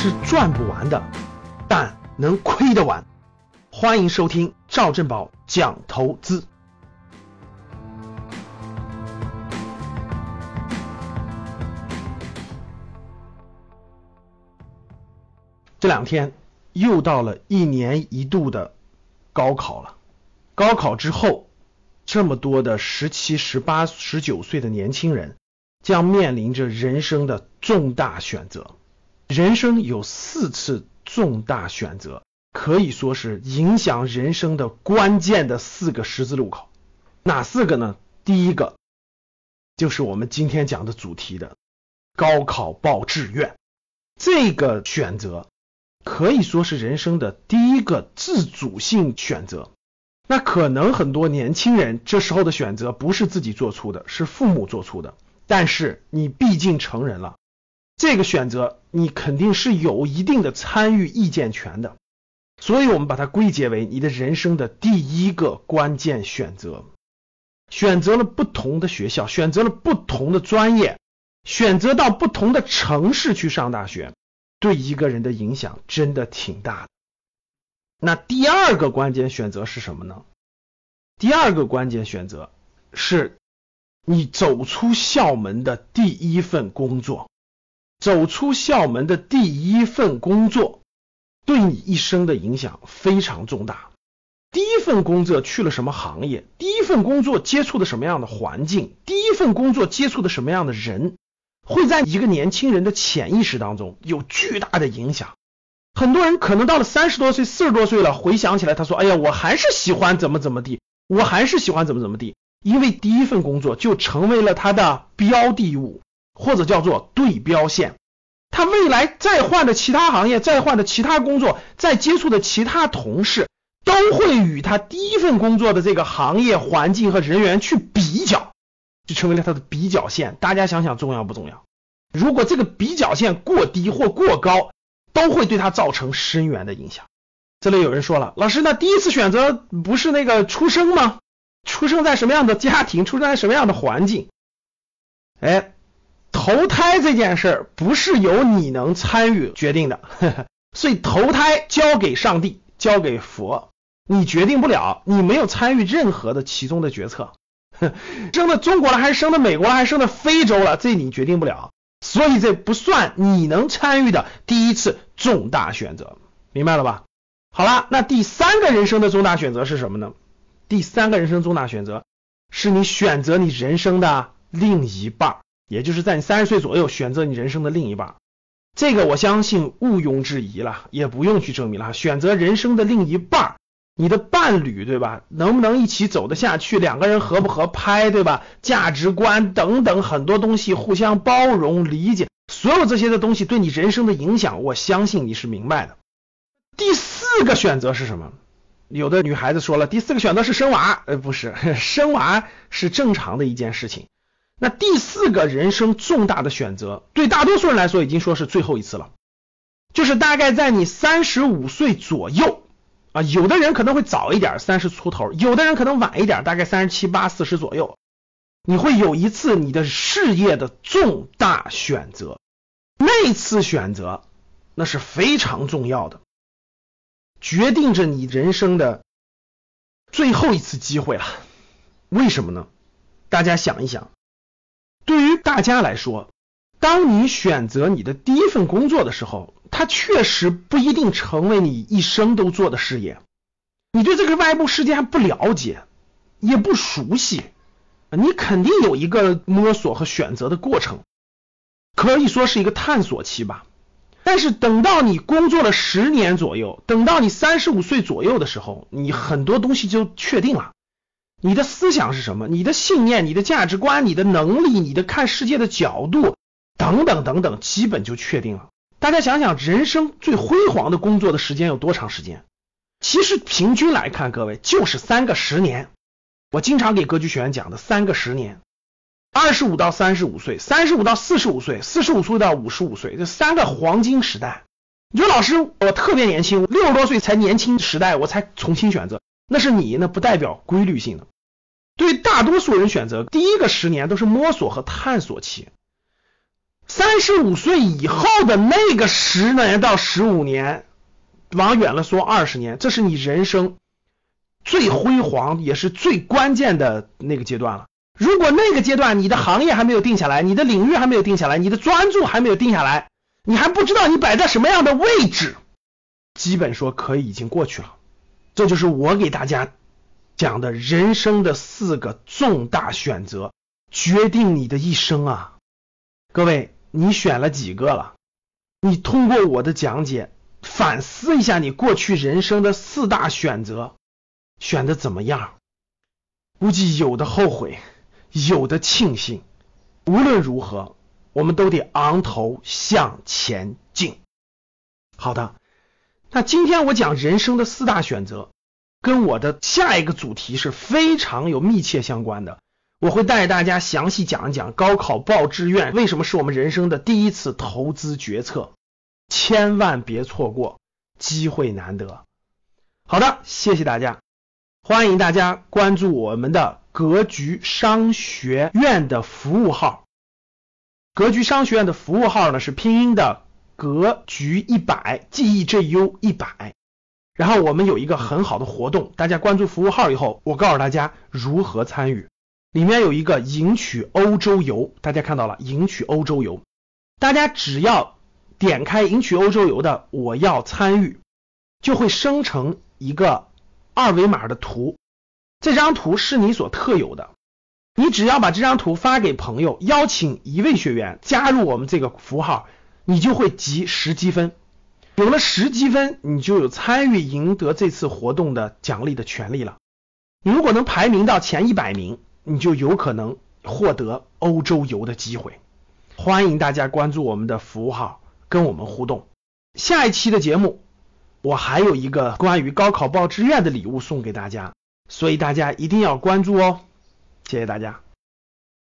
是赚不完的，但能亏得完。欢迎收听赵正宝讲投资。这两天又到了一年一度的高考了，高考之后，这么多的十七、十八、十九岁的年轻人将面临着人生的重大选择。人生有四次重大选择，可以说是影响人生的关键的四个十字路口。哪四个呢？第一个就是我们今天讲的主题的高考报志愿，这个选择。可以说是人生的第一个自主性选择。那可能很多年轻人这时候的选择不是自己做出的，是父母做出的。但是你毕竟成人了，这个选择你肯定是有一定的参与意见权的。所以我们把它归结为你的人生的第一个关键选择。选择了不同的学校，选择了不同的专业，选择到不同的城市去上大学。对一个人的影响真的挺大。那第二个关键选择是什么呢？第二个关键选择是你走出校门的第一份工作。走出校门的第一份工作对你一生的影响非常重大。第一份工作去了什么行业？第一份工作接触的什么样的环境？第一份工作接触的什么样的人？会在一个年轻人的潜意识当中有巨大的影响。很多人可能到了三十多岁、四十多岁了，回想起来，他说：“哎呀，我还是喜欢怎么怎么地，我还是喜欢怎么怎么地。”因为第一份工作就成为了他的标的物，或者叫做对标线。他未来再换的其他行业、再换的其他工作、再接触的其他同事，都会与他第一份工作的这个行业环境和人员去比较。就成为了他的比较线，大家想想重要不重要？如果这个比较线过低或过高，都会对他造成深远的影响。这里有人说了，老师，那第一次选择不是那个出生吗？出生在什么样的家庭，出生在什么样的环境？哎，投胎这件事儿不是由你能参与决定的，所以投胎交给上帝，交给佛，你决定不了，你没有参与任何的其中的决策。生到中国了还是生到美国了还是生到非洲了，这你决定不了，所以这不算你能参与的第一次重大选择，明白了吧？好了，那第三个人生的重大选择是什么呢？第三个人生重大选择是你选择你人生的另一半，也就是在你三十岁左右选择你人生的另一半，这个我相信毋庸置疑了，也不用去证明了，选择人生的另一半。你的伴侣对吧？能不能一起走得下去？两个人合不合拍对吧？价值观等等很多东西，互相包容理解，所有这些的东西对你人生的影响，我相信你是明白的。第四个选择是什么？有的女孩子说了，第四个选择是生娃，呃，不是，生娃是正常的一件事情。那第四个人生重大的选择，对大多数人来说已经说是最后一次了，就是大概在你三十五岁左右。啊，有的人可能会早一点，三十出头；有的人可能晚一点，大概三十七八、四十左右。你会有一次你的事业的重大选择，那次选择那是非常重要的，决定着你人生的最后一次机会了。为什么呢？大家想一想，对于大家来说，当你选择你的第一份工作的时候。它确实不一定成为你一生都做的事业，你对这个外部世界还不了解，也不熟悉，你肯定有一个摸索和选择的过程，可以说是一个探索期吧。但是等到你工作了十年左右，等到你三十五岁左右的时候，你很多东西就确定了。你的思想是什么？你的信念、你的价值观、你的能力、你的看世界的角度等等等等，基本就确定了。大家想想，人生最辉煌的工作的时间有多长时间？其实平均来看，各位就是三个十年。我经常给格局学员讲的三个十年：二十五到三十五岁，三十五到四十五岁，四十五岁到五十五岁，这三个黄金时代。你说老师，我特别年轻，六十多岁才年轻时代，我才重新选择，那是你，那不代表规律性的。对大多数人选择，第一个十年都是摸索和探索期。三十五岁以后的那个十年到十五年，往远了说二十年，这是你人生最辉煌也是最关键的那个阶段了。如果那个阶段你的行业还没有定下来，你的领域还没有定下来，你的专注还没有定下来，你还不知道你摆在什么样的位置，基本说可以已经过去了。这就是我给大家讲的人生的四个重大选择，决定你的一生啊！各位，你选了几个了？你通过我的讲解反思一下你过去人生的四大选择，选的怎么样？估计有的后悔。有的庆幸，无论如何，我们都得昂头向前进。好的，那今天我讲人生的四大选择，跟我的下一个主题是非常有密切相关的。我会带大家详细讲一讲高考报志愿为什么是我们人生的第一次投资决策，千万别错过，机会难得。好的，谢谢大家，欢迎大家关注我们的。格局商学院的服务号，格局商学院的服务号呢是拼音的格局一百，G E J U 一百。然后我们有一个很好的活动，大家关注服务号以后，我告诉大家如何参与。里面有一个赢取欧洲游，大家看到了赢取欧洲游，大家只要点开赢取欧洲游的我要参与，就会生成一个二维码的图。这张图是你所特有的，你只要把这张图发给朋友，邀请一位学员加入我们这个符号，你就会集十积分。有了十积分，你就有参与赢得这次活动的奖励的权利了。如果能排名到前一百名，你就有可能获得欧洲游的机会。欢迎大家关注我们的服务号，跟我们互动。下一期的节目，我还有一个关于高考报志愿的礼物送给大家。所以大家一定要关注哦，谢谢大家。